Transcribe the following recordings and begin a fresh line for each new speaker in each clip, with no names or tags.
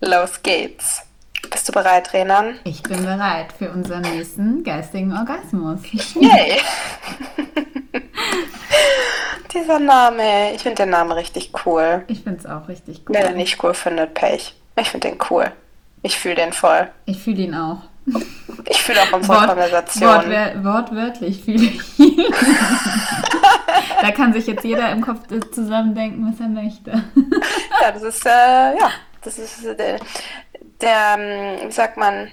Los geht's. Bist du bereit, Renan?
Ich bin bereit für unseren nächsten geistigen Orgasmus.
Yay! Dieser Name, ich finde den Namen richtig cool.
Ich finde es auch richtig cool.
Wer den nicht cool findet, Pech. Ich finde den cool. Ich fühle den voll.
Ich fühle ihn auch.
Ich fühle auch unsere
Wort,
Konversation.
Wortwör wortwörtlich fühle ich ihn. da kann sich jetzt jeder im Kopf zusammendenken, was er möchte.
ja, das ist, äh, ja, das ist äh, der, der, ähm, wie sagt man,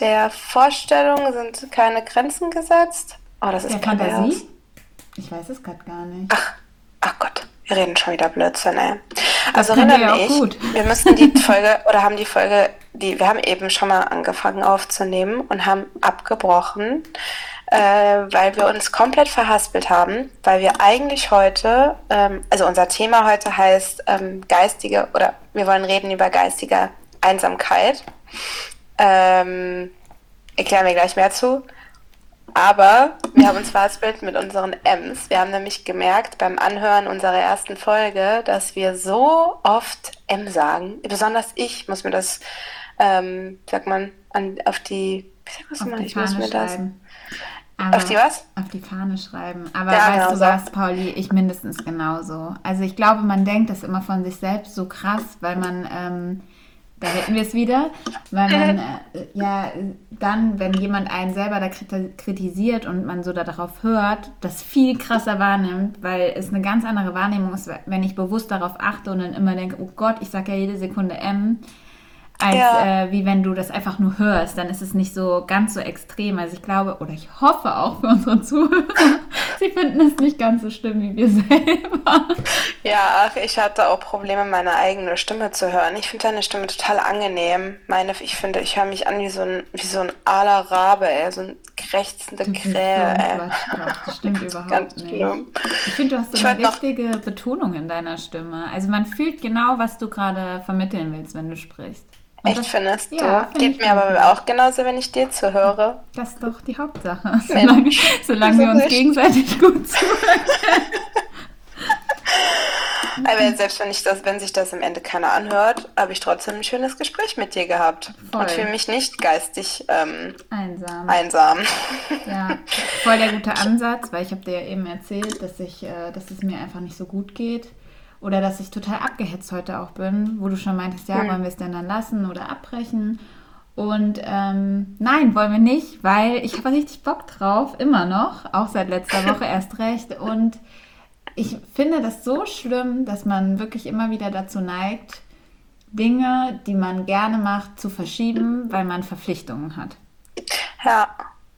der Vorstellung sind keine Grenzen gesetzt. Oh, das ist
der Fantasie? Ich weiß es gerade gar nicht.
Ach, ach Gott, wir reden schon wieder Blödsinn, ey.
Das
Also
können wir
Renan
ja
und
auch
ich,
gut.
wir müssen die Folge oder haben die Folge, die wir haben eben schon mal angefangen aufzunehmen und haben abgebrochen, äh, weil wir uns komplett verhaspelt haben, weil wir eigentlich heute, ähm, also unser Thema heute heißt ähm, geistige oder wir wollen reden über geistige Einsamkeit. Ähm, erklären wir gleich mehr zu. Aber wir haben uns verhaspelt mit unseren M's. Wir haben nämlich gemerkt beim Anhören unserer ersten Folge, dass wir so oft M sagen. Besonders ich muss mir das, ähm, sagt man, an, auf die, wie sagt man, ich muss mir das.
Aber,
Auf die was?
Auf die Fahne schreiben. Aber
Ja,
weißt
genau
du
so.
was, Pauli, ich mindestens genauso. Also ich glaube, man denkt das immer von sich selbst so krass, weil man, ähm, da hätten wir es wieder, weil man äh, ja dann, wenn jemand einen selber da kriti- kritisiert und man so darauf hört, das viel krasser wahrnimmt, weil es eine ganz andere Wahrnehmung ist, wenn ich bewusst darauf achte und dann immer denke, oh Gott, ich sage ja jede Sekunde M, als
Ja.
äh, wie wenn du das einfach nur hörst, dann ist es nicht so ganz so extrem. Also ich glaube, oder ich hoffe auch für unsere Zuhörer, sie finden es nicht ganz so schlimm wie wir selber.
Ja, ach, ich hatte auch Probleme, meine eigene Stimme zu hören. Ich finde deine Stimme total angenehm. Meine, ich finde, ich höre mich an wie so ein, wie so ein aler Rabe, ey, so ein krächzende
so
Krähe.
Quatschkopf. Das stimmt überhaupt
Ganz
nicht.
schlimm.
Ich finde, du hast so
Ich
eine
wollte noch-
richtige Betonung in deiner Stimme. Also man fühlt genau, was du gerade vermitteln willst, wenn du sprichst.
Echt, findest
Ja,
du?
find
Geht mir aber
auch.
genauso, wenn ich dir zuhöre.
das ist doch die Hauptsache. Solange, solange
so
wir uns
nicht.
gegenseitig gut zuhören.
Aber selbst wenn ich das, wenn sich das am Ende keiner anhört, habe ich trotzdem ein schönes Gespräch mit dir gehabt.
Voll.
Und fühle mich nicht geistig ähm,
Einsam.
einsam.
Ja, voll der gute Ansatz, weil ich habe dir ja eben erzählt, dass ich, äh, dass es mir einfach nicht so gut geht oder dass ich total abgehetzt heute auch bin, wo du schon meintest, ja,
Hm.
wollen wir es denn dann lassen oder abbrechen? Und ähm, nein, wollen wir nicht, weil ich habe richtig Bock drauf, immer noch, auch seit letzter Woche erst recht. Und ich finde das so schlimm, dass man wirklich immer wieder dazu neigt, Dinge, die man gerne macht, zu verschieben, weil man Verpflichtungen hat.
Ja,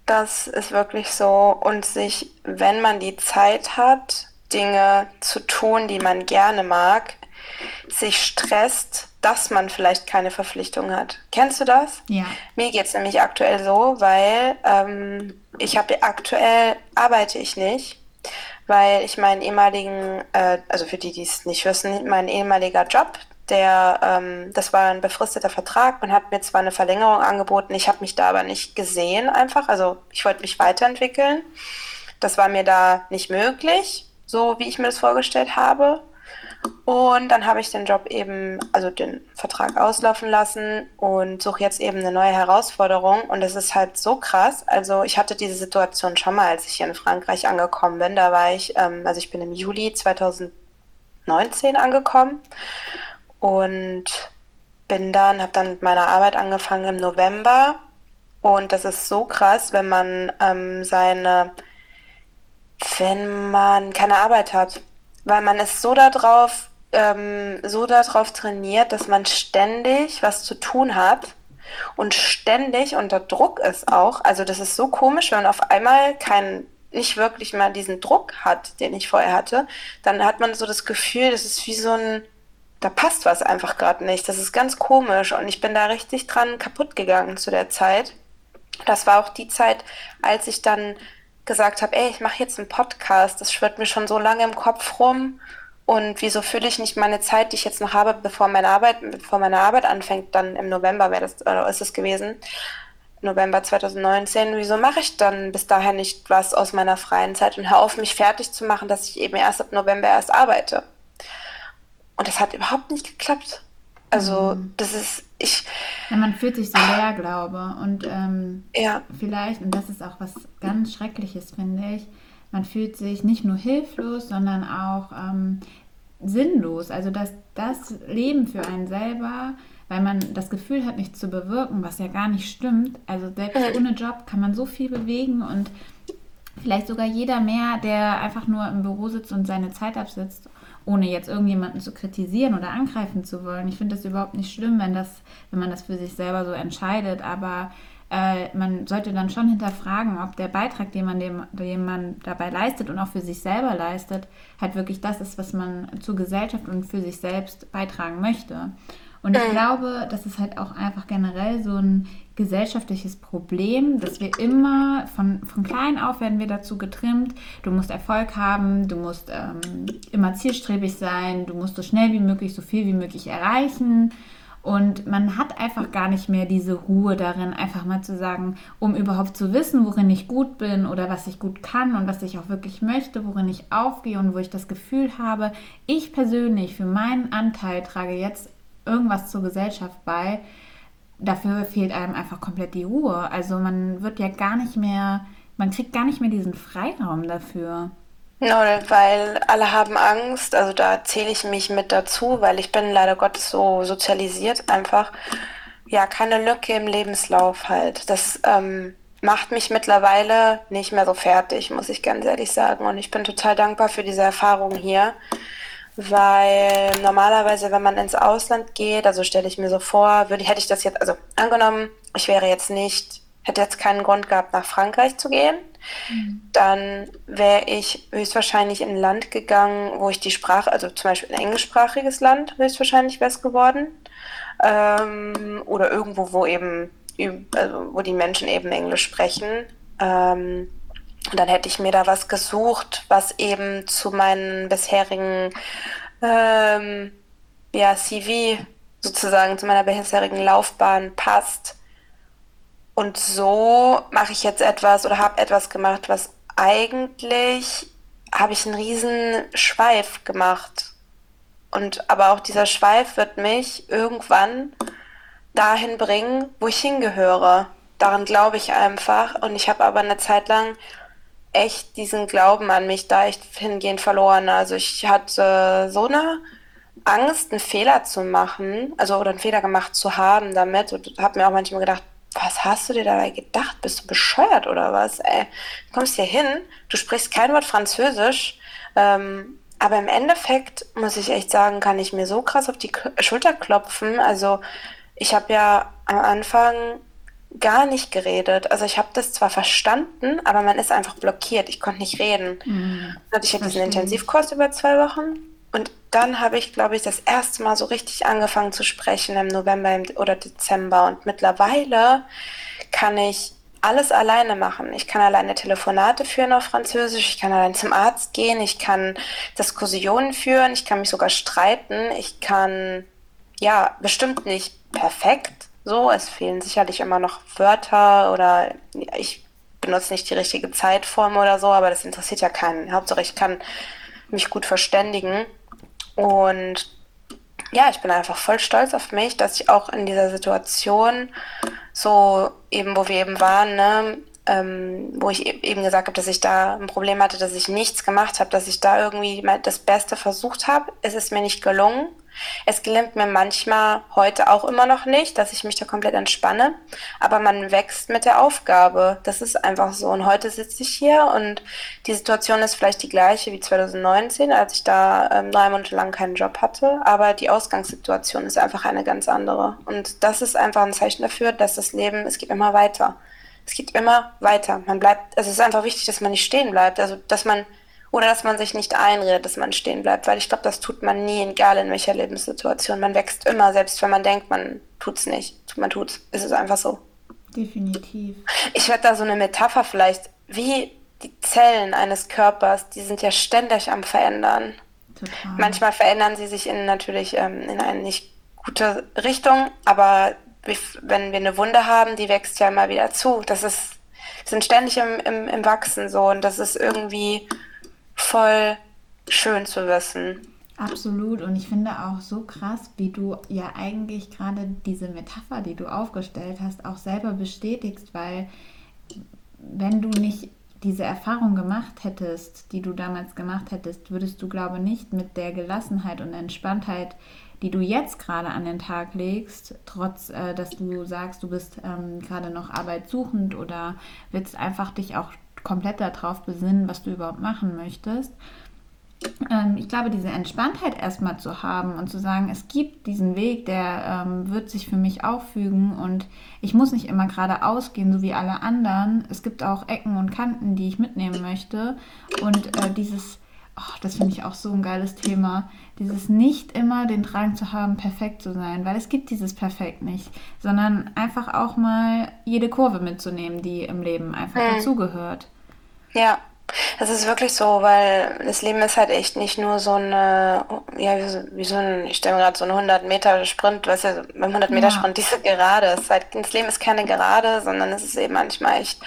das ist wirklich so. Und sich, wenn man die Zeit hat, Dinge zu tun, die man gerne mag, sich stresst, dass man vielleicht keine Verpflichtung hat. Kennst du das?
Ja.
Mir geht es nämlich aktuell so, weil ähm, ich habe aktuell arbeite ich nicht, weil ich meinen ehemaligen, äh, also für die, die es nicht wissen, mein ehemaliger Job, der, ähm, das war ein befristeter Vertrag. Man hat mir zwar eine Verlängerung angeboten, ich habe mich da aber nicht gesehen einfach. Also ich wollte mich weiterentwickeln. Das war mir da nicht möglich, so wie ich mir das vorgestellt habe. Und dann habe ich den Job eben, also den Vertrag auslaufen lassen und suche jetzt eben eine neue Herausforderung. Und es ist halt so krass. Also ich hatte diese Situation schon mal, als ich hier in Frankreich angekommen bin. Da war ich, ähm, also ich bin im Juli 2019 angekommen und bin dann, habe dann mit meiner Arbeit angefangen im November. Und das ist so krass, wenn man ähm, seine, wenn man keine Arbeit hat weil man ist so darauf, ähm, so darauf trainiert, dass man ständig was zu tun hat und ständig unter Druck ist auch. Also das ist so komisch, wenn man auf einmal keinen, nicht wirklich mal diesen Druck hat, den ich vorher hatte, dann hat man so das Gefühl, das ist wie so ein, da passt was einfach gerade nicht. Das ist ganz komisch und ich bin da richtig dran kaputt gegangen zu der Zeit. Das war auch die Zeit, als ich dann gesagt habe, ey, ich mache jetzt einen Podcast, das schwirrt mir schon so lange im Kopf rum und wieso fülle ich nicht meine Zeit, die ich jetzt noch habe, bevor meine Arbeit, bevor meine Arbeit anfängt, dann im November wäre das, oder ist es gewesen, November 2019, wieso mache ich dann bis dahin nicht was aus meiner freien Zeit und hör auf, mich fertig zu machen, dass ich eben erst ab November erst arbeite. Und das hat überhaupt nicht geklappt. Also mhm. das ist, ich.
Ja, man fühlt sich so leer, glaube Und ähm,
ja.
vielleicht, und das ist auch was ganz Schreckliches, finde ich, man fühlt sich nicht nur hilflos, sondern auch ähm, sinnlos. Also dass das Leben für einen selber, weil man das Gefühl hat, nichts zu bewirken, was ja gar nicht stimmt. Also selbst ohne Job kann man so viel bewegen und vielleicht sogar jeder mehr, der einfach nur im Büro sitzt und seine Zeit absitzt, ohne jetzt irgendjemanden zu kritisieren oder angreifen zu wollen. Ich finde das überhaupt nicht schlimm, wenn das, wenn man das für sich selber so entscheidet, aber äh, man sollte dann schon hinterfragen, ob der Beitrag, den man, dem, den man dabei leistet und auch für sich selber leistet, halt wirklich das ist, was man zur Gesellschaft und für sich selbst beitragen möchte. Und ich mhm. glaube, das ist halt auch einfach generell so ein gesellschaftliches Problem, dass wir immer von, von klein auf werden wir dazu getrimmt, du musst Erfolg haben, du musst ähm, immer zielstrebig sein, du musst so schnell wie möglich, so viel wie möglich erreichen. Und man hat einfach gar nicht mehr diese Ruhe darin, einfach mal zu sagen, um überhaupt zu wissen, worin ich gut bin oder was ich gut kann und was ich auch wirklich möchte, worin ich aufgehe und wo ich das Gefühl habe, ich persönlich für meinen Anteil trage jetzt irgendwas zur Gesellschaft bei. Dafür fehlt einem einfach komplett die Ruhe. Also man wird ja gar nicht mehr, man kriegt gar nicht mehr diesen Freiraum dafür.
No, weil alle haben Angst, also da zähle ich mich mit dazu, weil ich bin leider Gottes so sozialisiert einfach. Ja, keine Lücke im Lebenslauf halt. Das ähm, macht mich mittlerweile nicht mehr so fertig, muss ich ganz ehrlich sagen. Und ich bin total dankbar für diese Erfahrung hier, weil normalerweise, wenn man ins Ausland geht, also stelle ich mir so vor, würde, hätte ich das jetzt, also angenommen, ich wäre jetzt nicht, hätte jetzt keinen Grund gehabt, nach Frankreich zu gehen dann wäre ich höchstwahrscheinlich in ein Land gegangen, wo ich die Sprache, also zum Beispiel ein englischsprachiges Land, höchstwahrscheinlich wäre es geworden. Ähm, oder irgendwo, wo eben, also wo die Menschen eben Englisch sprechen. Ähm, dann hätte ich mir da was gesucht, was eben zu meinen bisherigen ähm, ja, CV sozusagen, zu meiner bisherigen Laufbahn passt. Und so mache ich jetzt etwas oder habe etwas gemacht, was eigentlich habe ich einen riesen Schweif gemacht. Und aber auch dieser Schweif wird mich irgendwann dahin bringen, wo ich hingehöre. Daran glaube ich einfach. Und ich habe aber eine Zeit lang echt diesen Glauben an mich da echt hingehend verloren. Also ich hatte so eine Angst, einen Fehler zu machen, also oder einen Fehler gemacht zu haben damit und habe mir auch manchmal gedacht, was hast du dir dabei gedacht? Bist du bescheuert oder was? Ey, du kommst hier hin, du sprichst kein Wort Französisch, ähm, aber im Endeffekt muss ich echt sagen, kann ich mir so krass auf die Schulter klopfen. Also ich habe ja am Anfang gar nicht geredet. Also ich habe das zwar verstanden, aber man ist einfach blockiert. Ich konnte nicht reden. Mhm. Hatte ich ja diesen Intensivkurs über zwei Wochen und dann habe ich, glaube ich, das erste Mal so richtig angefangen zu sprechen im November oder Dezember. Und mittlerweile kann ich alles alleine machen. Ich kann alleine Telefonate führen auf Französisch, ich kann allein zum Arzt gehen, ich kann Diskussionen führen, ich kann mich sogar streiten, ich kann, ja, bestimmt nicht perfekt so. Es fehlen sicherlich immer noch Wörter oder ich benutze nicht die richtige Zeitform oder so, aber das interessiert ja keinen. Hauptsache, ich kann mich gut verständigen. Und ja, ich bin einfach voll stolz auf mich, dass ich auch in dieser Situation, so eben, wo wir eben waren, ne, ähm, wo ich e-, eben gesagt habe, dass ich da ein Problem hatte, dass ich nichts gemacht habe, dass ich da irgendwie das Beste versucht habe. Es ist mir nicht gelungen. Es gelingt mir manchmal heute auch immer noch nicht, dass ich mich da komplett entspanne, aber man wächst mit der Aufgabe. Das ist einfach so. Und heute sitze ich hier und die Situation ist vielleicht die gleiche wie 2019, als ich da ähm, drei Monate lang keinen Job hatte, aber die Ausgangssituation ist einfach eine ganz andere. Und das ist einfach ein Zeichen dafür, dass das Leben, es geht immer weiter. Es geht immer weiter. Man bleibt, also es ist einfach wichtig, dass man nicht stehen bleibt, also dass man oder dass man sich nicht einredet, dass man stehen bleibt, weil ich glaube, das tut man nie, egal in welcher Lebenssituation. Man wächst immer, selbst wenn man denkt, man tut's nicht. Man tut's. Es ist einfach so.
Definitiv.
Ich werde da so eine Metapher vielleicht, wie die Zellen eines Körpers, die sind ja ständig am Verändern. Total. Manchmal verändern sie sich in natürlich ähm, in eine nicht gute Richtung, aber wenn wir eine Wunde haben, die wächst ja immer wieder zu. Das ist, sind ständig im, im, im Wachsen so und das ist irgendwie voll schön zu wissen.
Absolut. Und ich finde auch so krass, wie du ja eigentlich gerade diese Metapher, die du aufgestellt hast, auch selber bestätigst, weil wenn du nicht diese Erfahrung gemacht hättest, die du damals gemacht hättest, würdest du, glaube ich, nicht mit der Gelassenheit und Entspanntheit, die du jetzt gerade an den Tag legst, trotz äh, dass du sagst, du bist ähm, gerade noch arbeitssuchend oder willst einfach dich auch komplett darauf besinnen, was du überhaupt machen möchtest, ähm, ich glaube, diese Entspanntheit erstmal zu haben und zu sagen, es gibt diesen Weg, der ähm, wird sich für mich auffügen und ich muss nicht immer geradeaus gehen, so wie alle anderen. Es gibt auch Ecken und Kanten, die ich mitnehmen möchte. Und äh, dieses, oh, das finde ich auch so ein geiles Thema, dieses nicht immer den Drang zu haben, perfekt zu sein, weil es gibt dieses Perfekt nicht, sondern einfach auch mal jede Kurve mitzunehmen, die im Leben einfach mhm. dazugehört.
Ja, das ist wirklich so, weil das Leben ist halt echt nicht nur so eine, ja, wie so, wie so ein, ich stelle mir gerade so einen 100 Meter Sprint, weißt du, beim 100 Meter Sprint, diese Gerade, ist halt, das Leben ist keine Gerade, sondern es ist eben manchmal echt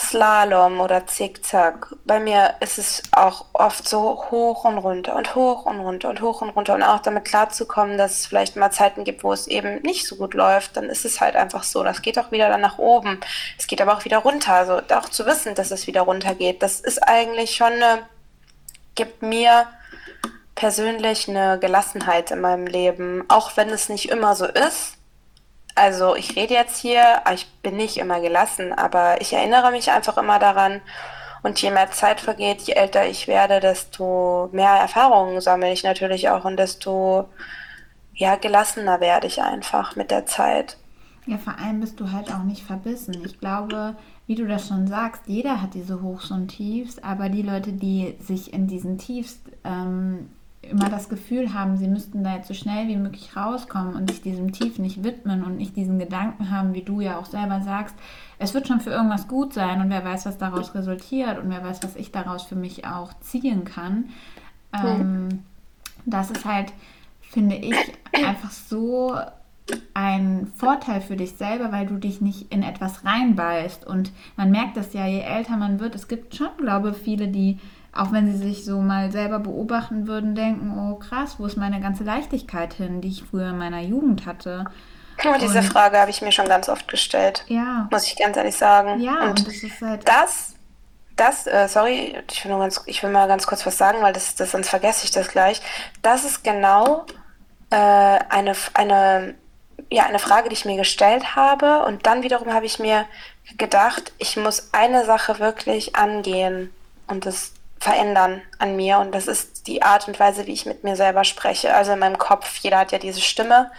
Slalom oder Zickzack. Bei mir ist es auch oft so hoch und runter und hoch und runter und hoch und runter und auch damit klarzukommen, dass es vielleicht mal Zeiten gibt, wo es eben nicht so gut läuft, dann ist es halt einfach so. Das geht auch wieder dann nach oben. Es geht aber auch wieder runter. Also auch zu wissen, dass es wieder runter geht, das ist eigentlich schon eine, gibt mir persönlich eine Gelassenheit in meinem Leben, auch wenn es nicht immer so ist also ich rede jetzt hier, ich bin nicht immer gelassen, aber ich erinnere mich einfach immer daran. Und je mehr Zeit vergeht, je älter ich werde, desto mehr Erfahrungen sammle ich natürlich auch und desto ja, gelassener werde ich einfach mit der Zeit.
Ja, vor allem bist du halt auch nicht verbissen. Ich glaube, wie du das schon sagst, jeder hat diese Hochs und Tiefs, aber die Leute, die sich in diesen Tiefs ähm, immer das Gefühl haben, sie müssten da jetzt so schnell wie möglich rauskommen und sich diesem Tief nicht widmen und nicht diesen Gedanken haben, wie du ja auch selber sagst, es wird schon für irgendwas gut sein und wer weiß, was daraus resultiert und wer weiß, was ich daraus für mich auch ziehen kann. Ähm, das ist halt, finde ich, einfach so ein Vorteil für dich selber, weil du dich nicht in etwas reinbeißt. Und man merkt das ja, je älter man wird. Es gibt schon, glaube ich, viele, die auch wenn sie sich so mal selber beobachten würden, denken, oh krass, wo ist meine ganze Leichtigkeit hin, die ich früher in meiner Jugend hatte.
Oh, diese und, Frage habe ich mir schon ganz oft gestellt.
Ja.
Muss ich ganz ehrlich sagen.
Ja, und, und das ist halt.
Das, das, äh, sorry, ich will, nur ganz, ich will mal ganz kurz was sagen, weil das, das sonst vergesse ich das gleich. Das ist genau äh, eine, eine, ja, eine Frage, die ich mir gestellt habe. Und dann wiederum habe ich mir gedacht, ich muss eine Sache wirklich angehen. Und das verändern an mir und das ist die Art und Weise, wie ich mit mir selber spreche. Also in meinem Kopf, jeder hat ja diese Stimme,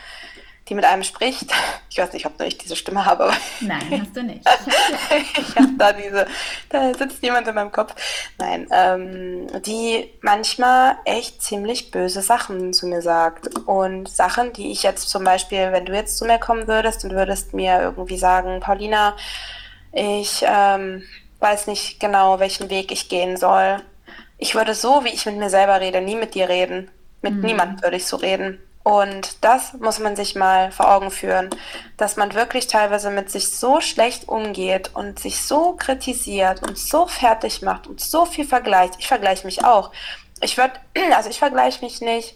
die mit einem spricht. Ich weiß nicht, ob nur ich diese Stimme habe. Aber
Nein, hast du nicht.
ich habe da diese, da sitzt jemand in meinem Kopf. Nein, ähm, die manchmal echt ziemlich böse Sachen zu mir sagt und Sachen, die ich jetzt zum Beispiel, wenn du jetzt zu mir kommen würdest und würdest mir irgendwie sagen, Paulina, ich ähm, weiß nicht genau, welchen Weg ich gehen soll. Ich würde so, wie ich mit mir selber rede, nie mit dir reden. Mit mhm. niemandem würde ich so reden. Und das muss man sich mal vor Augen führen, dass man wirklich teilweise mit sich so schlecht umgeht und sich so kritisiert und so fertig macht und so viel vergleicht. Ich vergleiche mich auch. Ich würde, also ich vergleiche mich nicht.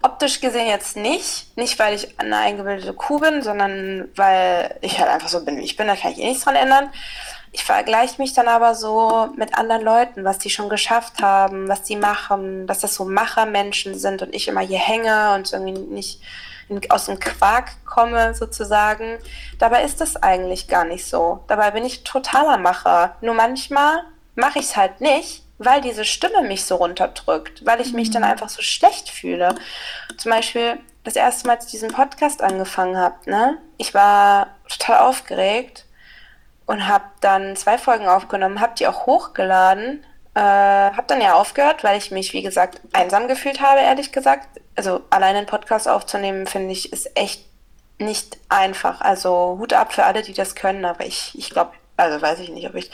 Optisch gesehen jetzt nicht. Nicht, weil ich eine eingebildete Kuh bin, sondern weil ich halt einfach so bin, wie ich bin. Da kann ich eh nichts dran ändern. Ich vergleiche mich dann aber so mit anderen Leuten, was die schon geschafft haben, was die machen, dass das so Machermenschen sind und ich immer hier hänge und irgendwie nicht aus dem Quark komme sozusagen. Dabei ist das eigentlich gar nicht so. Dabei bin ich totaler Macher. Nur manchmal mache ich es halt nicht, weil diese Stimme mich so runterdrückt, weil ich mich dann mhm. einfach so schlecht fühle. Zum Beispiel das erste Mal, als ich diesen Podcast angefangen habe, ne? Ich war total aufgeregt und habe dann zwei Folgen aufgenommen, habe die auch hochgeladen, äh, habe dann ja aufgehört, weil ich mich, wie gesagt, einsam gefühlt habe, ehrlich gesagt. Also allein einen Podcast aufzunehmen, finde ich, ist echt nicht einfach. Also Hut ab für alle, die das können, aber ich, ich glaube, also weiß ich nicht, ob ich,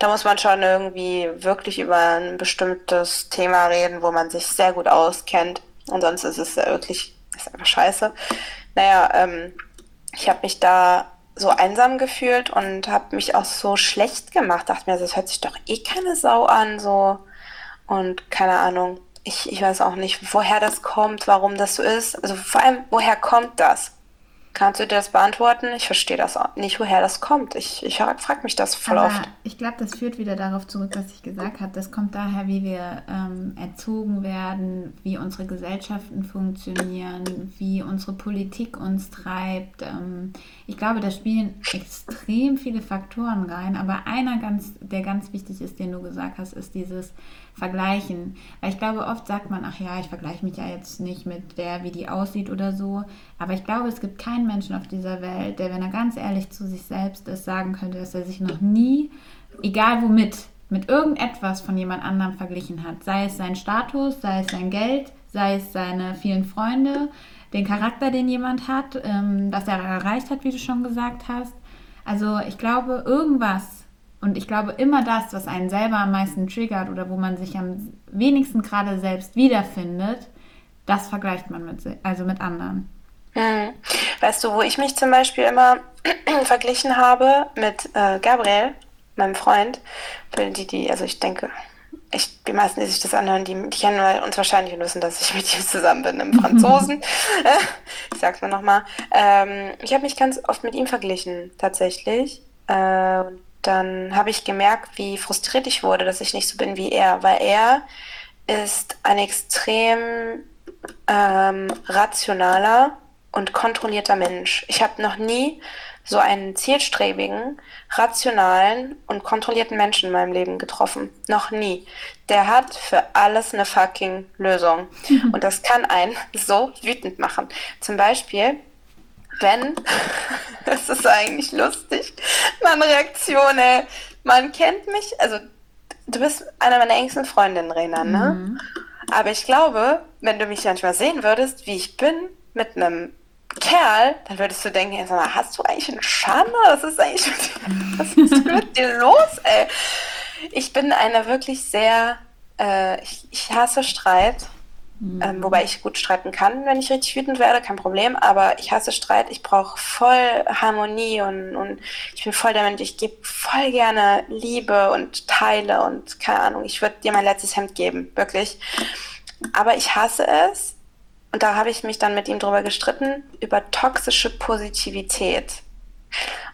da muss man schon irgendwie wirklich über ein bestimmtes Thema reden, wo man sich sehr gut auskennt. Ansonsten ist es ja wirklich, ist einfach scheiße. Naja, ähm, ich habe mich da so einsam gefühlt und habe mich auch so schlecht gemacht. Dachte mir, das hört sich doch eh keine Sau an, so. Und keine Ahnung. ich, ich weiß auch nicht, woher das kommt, warum das so ist. Also vor allem, woher kommt das? Kannst du dir das beantworten? Ich verstehe das auch nicht, woher das kommt. Ich, ich frage mich das voll
Aber
oft.
ich glaube, das führt wieder darauf zurück, was ich gesagt habe. Das kommt daher, wie wir ähm, erzogen werden, wie unsere Gesellschaften funktionieren, wie unsere Politik uns treibt. Ähm, ich glaube, da spielen extrem viele Faktoren rein. Aber einer, ganz, der ganz wichtig ist, den du gesagt hast, ist dieses Vergleichen. Weil ich glaube, oft sagt man, ach ja, ich vergleiche mich ja jetzt nicht mit der, wie die aussieht oder so. Aber ich glaube, es gibt keinen Menschen auf dieser Welt, der, wenn er ganz ehrlich zu sich selbst ist, sagen könnte, dass er sich noch nie, egal womit, mit irgendetwas von jemand anderem verglichen hat. Sei es sein Status, sei es sein Geld, sei es seine vielen Freunde, den Charakter, den jemand hat, ähm, was er erreicht hat, wie du schon gesagt hast. Also ich glaube, irgendwas und ich glaube, immer das, was einen selber am meisten triggert oder wo man sich am wenigsten gerade selbst wiederfindet, das vergleicht man mit, also mit anderen.
Hm. Weißt du, wo ich mich zum Beispiel immer verglichen habe mit äh, Gabriel, meinem Freund, die, die, also ich denke, ich, die meisten, die sich das anhören, die, die kennen uns wahrscheinlich und wissen, dass ich mit ihm zusammen bin, im Franzosen. ich sag's mir nochmal. Ähm, ich habe mich ganz oft mit ihm verglichen, tatsächlich. Äh, dann habe ich gemerkt, wie frustriert ich wurde, dass ich nicht so bin wie er, weil er ist ein extrem ähm, rationaler und kontrollierter Mensch. Ich habe noch nie so einen zielstrebigen, rationalen und kontrollierten Menschen in meinem Leben getroffen. Noch nie. Der hat für alles eine fucking Lösung. Und das kann einen so wütend machen. Zum Beispiel, wenn, das ist eigentlich lustig, meine Reaktion, ey, man kennt mich, also du bist einer meiner engsten Freundinnen, Rena, ne? Mhm. Aber ich glaube, wenn du mich manchmal sehen würdest, wie ich bin, mit einem Kerl, dann würdest du denken, sag mal, hast du eigentlich einen Charme? Was ist eigentlich mit dir, was ist mit dir los, ey? Ich bin eine wirklich sehr, äh, ich, ich hasse Streit Mhm. Ähm, wobei ich gut streiten kann, wenn ich richtig wütend werde, kein Problem. Aber ich hasse Streit. Ich brauche voll Harmonie und, und ich bin voll der Mensch. Ich gebe voll gerne Liebe und teile und keine Ahnung. Ich würde dir mein letztes Hemd geben, wirklich. Aber ich hasse es. Und da habe ich mich dann mit ihm drüber gestritten, über toxische Positivität.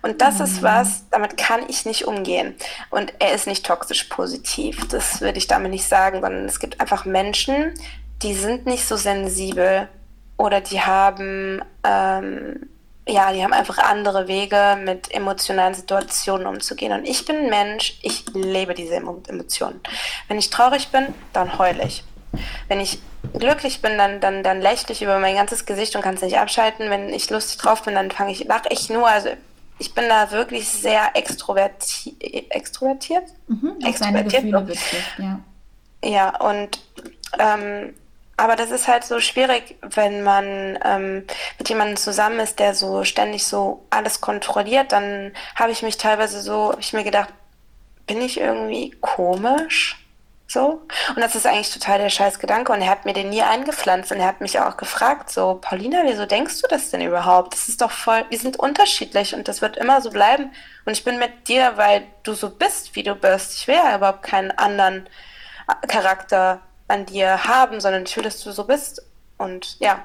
Und das mhm. ist was, damit kann ich nicht umgehen. Und er ist nicht toxisch positiv, das würde ich damit nicht sagen, sondern es gibt einfach Menschen, die sind nicht so sensibel oder die haben, ähm, ja, die haben einfach andere Wege, mit emotionalen Situationen umzugehen. Und ich bin ein Mensch, ich lebe diese Emotionen. Wenn ich traurig bin, dann heule ich. Wenn ich glücklich bin, dann, dann, dann lächle ich über mein ganzes Gesicht und kann es nicht abschalten. Wenn ich lustig drauf bin, dann fange ich, lache ich nur. Also ich bin da wirklich sehr extroverti extrovertiert.
Mhm, extrovertiert. Gefühle betrifft, ja.
Ja, und ähm, aber das ist halt so schwierig, wenn man ähm, mit jemandem zusammen ist, der so ständig so alles kontrolliert. Dann habe ich mich teilweise so, habe ich mir gedacht, bin ich irgendwie komisch? So. Und das ist eigentlich total der scheiß Gedanke. Und er hat mir den nie eingepflanzt. Und er hat mich auch gefragt, so, Paulina, wieso denkst du das denn überhaupt? Das ist doch voll, wir sind unterschiedlich und das wird immer so bleiben. Und ich bin mit dir, weil du so bist, wie du bist. Ich will ja überhaupt keinen anderen Charakter an dir haben, sondern ich will, dass du so bist. Und ja,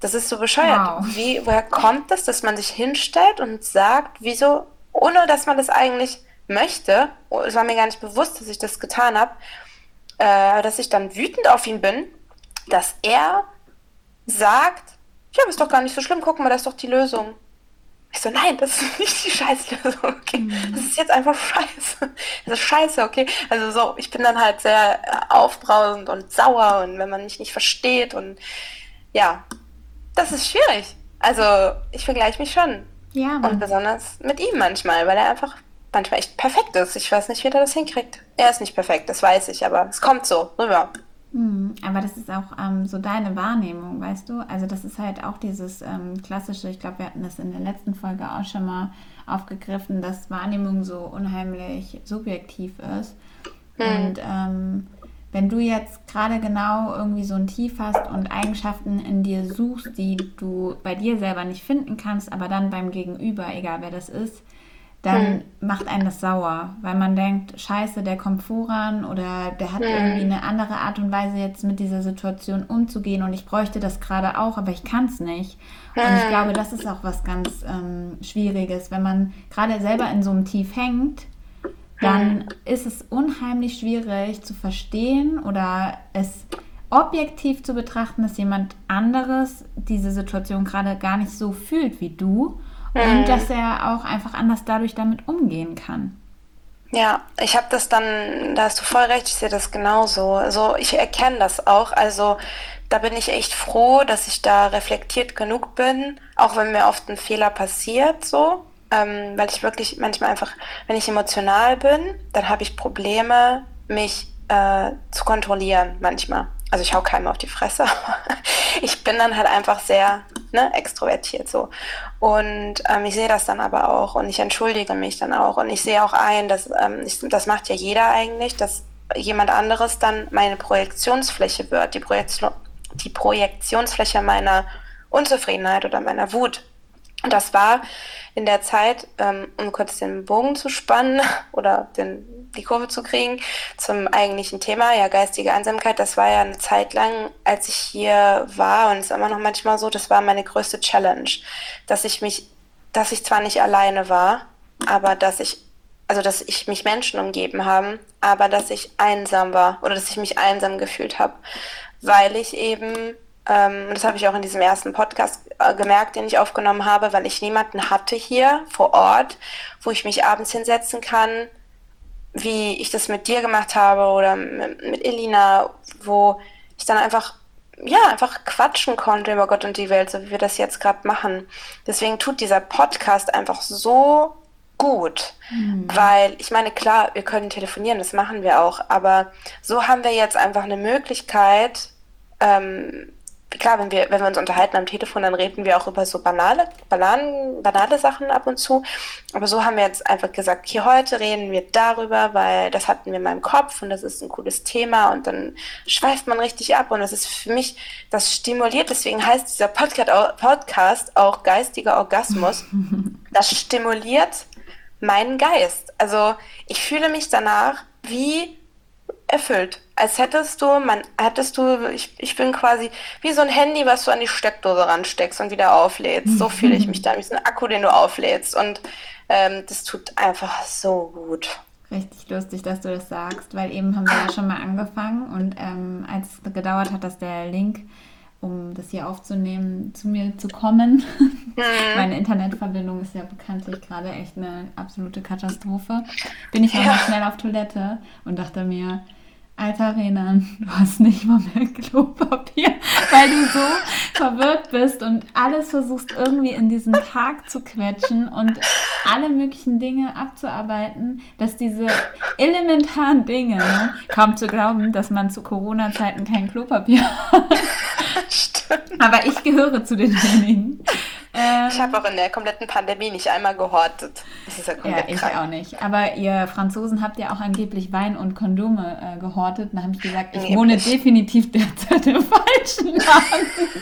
das ist so bescheuert. Wow. Wie, woher kommt das, dass man sich hinstellt und sagt, wieso, ohne dass man das eigentlich möchte, oh, es war mir gar nicht bewusst, dass ich das getan habe, äh, dass ich dann wütend auf ihn bin, dass er sagt, ja, ist doch gar nicht so schlimm, guck mal, das ist doch die Lösung. Ich so, nein, das ist nicht die Scheißlösung, okay. Mhm. Das ist jetzt einfach scheiße. Das ist scheiße, okay. Also so, ich bin dann halt sehr aufbrausend und sauer und wenn man mich nicht versteht und ja, das ist schwierig. Also ich vergleiche mich schon.
Ja.
Mann. Und besonders mit ihm manchmal, weil er einfach manchmal echt perfekt ist. Ich weiß nicht, wie er das hinkriegt. Er ist nicht perfekt, das weiß ich, aber es kommt so rüber.
Mhm, aber das ist auch ähm, so deine Wahrnehmung, weißt du? Also das ist halt auch dieses ähm, klassische, ich glaube, wir hatten das in der letzten Folge auch schon mal aufgegriffen, dass Wahrnehmung so unheimlich subjektiv ist. Mhm. Und ähm, wenn du jetzt gerade genau irgendwie so ein Tief hast und Eigenschaften in dir suchst, die du bei dir selber nicht finden kannst, aber dann beim Gegenüber, egal wer das ist, dann hm. macht einen das sauer, weil man denkt, scheiße, der kommt voran oder der hat hm. irgendwie eine andere Art und Weise jetzt mit dieser Situation umzugehen und ich bräuchte das gerade auch, aber ich kann es nicht. Hm. Und ich hm. glaube, das ist auch was ganz ähm, Schwieriges, wenn man gerade selber in so einem Tief hängt, dann hm. ist es unheimlich schwierig zu verstehen oder es objektiv zu betrachten, dass jemand anderes diese Situation gerade gar nicht so fühlt wie du und mhm. dass er auch einfach anders dadurch damit umgehen kann.
Ja, ich habe das dann, da hast du voll recht, ich sehe das genauso. Also ich erkenne das auch. Also da bin ich echt froh, dass ich da reflektiert genug bin, auch wenn mir oft ein Fehler passiert, so. Ähm, weil ich wirklich manchmal einfach, wenn ich emotional bin, dann habe ich Probleme, mich äh, zu kontrollieren manchmal. Also ich hau keinem auf die Fresse, ich bin dann halt einfach sehr ne, extrovertiert so. Und ähm, ich sehe das dann aber auch und ich entschuldige mich dann auch und ich sehe auch ein, dass ähm, ich, das macht ja jeder eigentlich, dass jemand anderes dann meine Projektionsfläche wird, die, Projektion, die Projektionsfläche meiner Unzufriedenheit oder meiner Wut. Und das war in der Zeit, ähm, um kurz den Bogen zu spannen oder den, die Kurve zu kriegen, zum eigentlichen Thema, ja, geistige Einsamkeit, das war ja eine Zeit lang, als ich hier war und es ist immer noch manchmal so, das war meine größte Challenge, dass ich mich, dass ich zwar nicht alleine war, aber dass ich, also dass ich mich Menschen umgeben haben, aber dass ich einsam war oder dass ich mich einsam gefühlt habe, weil ich eben ähm, das habe ich auch in diesem ersten Podcast äh, gemerkt, den ich aufgenommen habe, weil ich niemanden hatte hier vor Ort, wo ich mich abends hinsetzen kann, wie ich das mit dir gemacht habe oder mit, mit Elina, wo ich dann einfach ja, einfach quatschen konnte über Gott und die Welt, so wie wir das jetzt gerade machen. Deswegen tut dieser Podcast einfach so gut, mhm. weil ich meine, klar, wir können telefonieren, das machen wir auch, aber so haben wir jetzt einfach eine Möglichkeit, ähm, klar, wenn wir, wenn wir uns unterhalten am Telefon, dann reden wir auch über so banale, banalen, banale Sachen ab und zu. Aber so haben wir jetzt einfach gesagt, hier heute reden wir darüber, weil das hatten wir in meinem Kopf und das ist ein cooles Thema und dann schweift man richtig ab und das ist für mich, das stimuliert, deswegen heißt dieser Podcast auch geistiger Orgasmus. Das stimuliert meinen Geist. Also ich fühle mich danach wie erfüllt. Als hättest du, man, hättest du, ich, ich bin quasi wie so ein Handy, was du an die Steckdose ransteckst und wieder auflädst. So fühle ich mich da, wie so ein Akku, den du auflädst. Und ähm, das tut einfach so gut.
Richtig lustig, dass du das sagst, weil eben haben wir ja schon mal angefangen und ähm, als es gedauert hat, dass der Link, um das hier aufzunehmen, zu mir zu kommen. Mhm. Meine Internetverbindung ist ja bekanntlich gerade echt eine absolute Katastrophe. Bin ich nochmal ja. schnell auf Toilette und dachte mir, Alter Renan, du hast nicht mal mehr Klopapier, weil du so verwirrt bist und alles versuchst irgendwie in diesen Tag zu quetschen und alle möglichen Dinge abzuarbeiten, dass diese elementaren Dinge, ne, kaum zu glauben, dass man zu Corona-Zeiten kein Klopapier hat. Stimmt. Aber ich gehöre zu denjenigen,
ähm, ich habe auch in der kompletten Pandemie nicht einmal gehortet. Das ist ja komplett
Ja, ich krank. auch nicht. Aber ihr Franzosen habt ja auch angeblich Wein und Kondome äh, gehortet. Da habe ich gesagt, ich wohne definitiv derzeit im falschen Laden.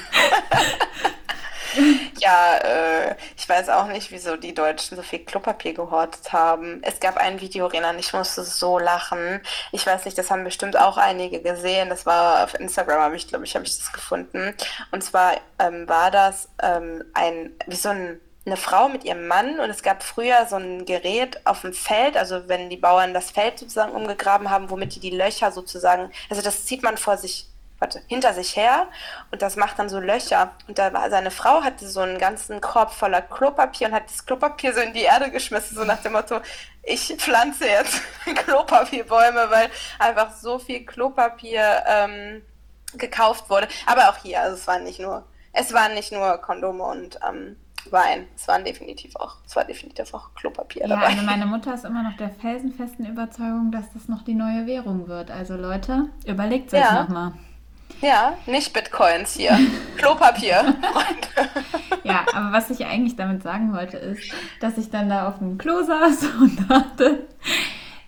ja, äh, ich weiß auch nicht, wieso die Deutschen so viel Klopapier gehortet haben. Es gab ein Video, Renan, ich musste so lachen. Ich weiß nicht, das haben bestimmt auch einige gesehen. Das war auf Instagram, habe ich, glaube ich, habe ich das gefunden. Und zwar ähm, war das ähm, ein, wie so ein eine Frau mit ihrem Mann und es gab früher so ein Gerät auf dem Feld, also wenn die Bauern das Feld sozusagen umgegraben haben, womit die die Löcher sozusagen, also das zieht man vor sich warte, hinter sich her und das macht dann so Löcher. Und da war seine Frau hatte so einen ganzen Korb voller Klopapier und hat das Klopapier so in die Erde geschmissen, so nach dem Motto, ich pflanze jetzt Klopapierbäume, weil einfach so viel Klopapier ähm, gekauft wurde. Aber auch hier, also es waren nicht nur, es waren nicht nur Kondome und ähm, Wein. Es waren definitiv auch, es war definitiv auch Klopapier
ja, dabei. Also meine Mutter ist immer noch der felsenfesten Überzeugung, dass das noch die neue Währung wird. Also Leute, überlegt euch ja. nochmal.
Ja, nicht Bitcoins hier. Klopapier.
ja, aber was ich eigentlich damit sagen wollte, ist, dass ich dann da auf dem Klo saß und dachte,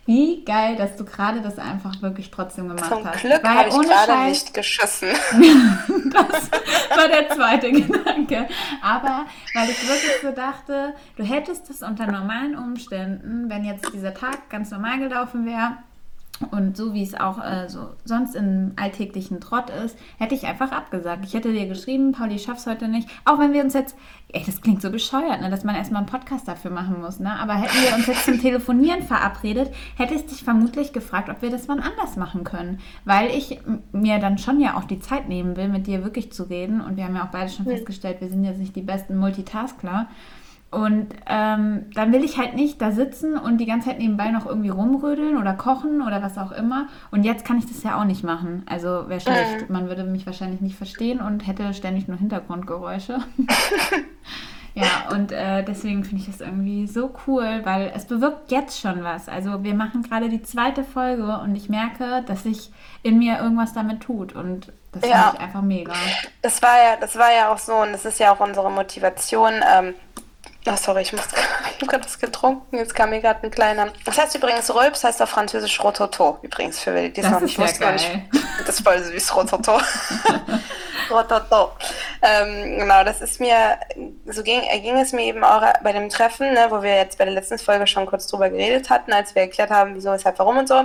wie geil, dass du gerade das einfach wirklich trotzdem gemacht
Zum
hast.
Glück habe ich gerade nicht geschissen.
das war der zweite Gedanke. Aber weil ich wirklich so dachte, du hättest es unter normalen Umständen, wenn jetzt dieser Tag ganz normal gelaufen wäre, und so wie es auch äh, so sonst im alltäglichen Trott ist, hätte ich einfach abgesagt. Ich hätte dir geschrieben, Pauli, schaff's heute nicht. Auch wenn wir uns jetzt, ey, das klingt so bescheuert, ne, dass man erstmal einen Podcast dafür machen muss, ne? Aber hätten wir uns jetzt zum Telefonieren verabredet, hätte ich dich vermutlich gefragt, ob wir das wann anders machen können. Weil ich mir dann schon ja auch die Zeit nehmen will, mit dir wirklich zu reden. Und wir haben ja auch beide schon mhm. festgestellt, wir sind jetzt nicht die besten Multitaskler. Und ähm, dann will ich halt nicht da sitzen und die ganze Zeit nebenbei noch irgendwie rumrödeln oder kochen oder was auch immer. Und jetzt kann ich das ja auch nicht machen. Also wäre schlecht. Mhm. Man würde mich wahrscheinlich nicht verstehen und hätte ständig nur Hintergrundgeräusche. ja, und äh, deswegen finde ich das irgendwie so cool, weil es bewirkt jetzt schon was. Also wir machen gerade die zweite Folge und ich merke, dass sich in mir irgendwas damit tut. Und das ja. finde ich einfach mega.
Das war ja, das war ja auch so und das ist ja auch unsere Motivation. Ähm, Oh, sorry, ich, muss, ich habe gerade was getrunken. Jetzt kam mir gerade ein kleiner. Das heißt übrigens Rölps, heißt auf Französisch Rototo. Übrigens, für die
das noch nicht wussten.
Das ist voll süß, Rototo. Rototo. Ähm, genau, das ist mir, so ging, ging es mir eben auch bei dem Treffen, ne, wo wir jetzt bei der letzten Folge schon kurz drüber geredet hatten, als wir erklärt haben, wieso, weshalb, warum und so,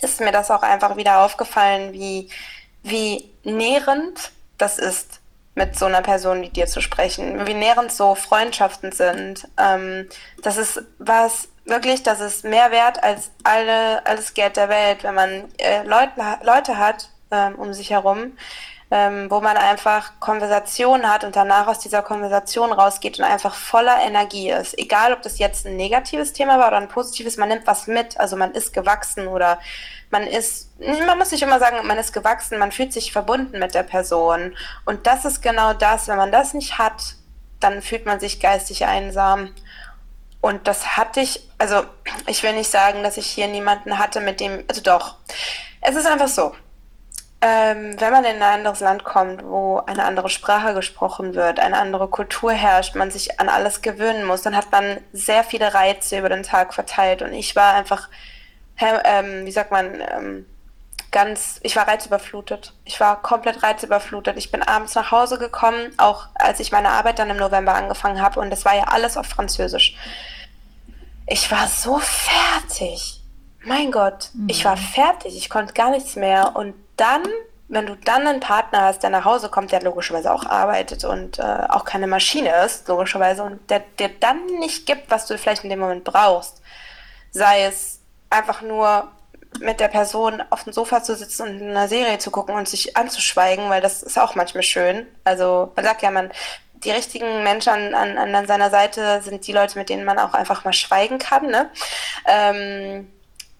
ist mir das auch einfach wieder aufgefallen, wie, wie nährend das ist mit so einer Person wie dir zu sprechen, wie nährend so Freundschaften sind. Ähm, das ist was wirklich, das ist mehr wert als alle, alles Geld der Welt, wenn man äh, Leut, Leute hat ähm, um sich herum, ähm, wo man einfach Konversationen hat und danach aus dieser Konversation rausgeht und einfach voller Energie ist. Egal, ob das jetzt ein negatives Thema war oder ein positives, man nimmt was mit, also man ist gewachsen oder man ist, man muss nicht immer sagen, man ist gewachsen, man fühlt sich verbunden mit der Person. Und das ist genau das, wenn man das nicht hat, dann fühlt man sich geistig einsam. Und das hatte ich, also ich will nicht sagen, dass ich hier niemanden hatte, mit dem, also doch, es ist einfach so. Ähm, wenn man in ein anderes Land kommt, wo eine andere Sprache gesprochen wird, eine andere Kultur herrscht, man sich an alles gewöhnen muss, dann hat man sehr viele Reize über den Tag verteilt. Und ich war einfach ähm, wie sagt man, ähm, ganz, ich war reizüberflutet. Ich war komplett reizüberflutet. Ich bin abends nach Hause gekommen, auch als ich meine Arbeit dann im November angefangen habe und das war ja alles auf Französisch. Ich war so fertig. Mein Gott, mhm. ich war fertig. Ich konnte gar nichts mehr. Und dann, wenn du dann einen Partner hast, der nach Hause kommt, der logischerweise auch arbeitet und äh, auch keine Maschine ist, logischerweise, und der dir dann nicht gibt, was du vielleicht in dem Moment brauchst, sei es einfach nur mit der Person auf dem Sofa zu sitzen und eine Serie zu gucken und sich anzuschweigen, weil das ist auch manchmal schön. Also man sagt ja, man, die richtigen Menschen an, an, an seiner Seite sind die Leute, mit denen man auch einfach mal schweigen kann. Ne? Ähm,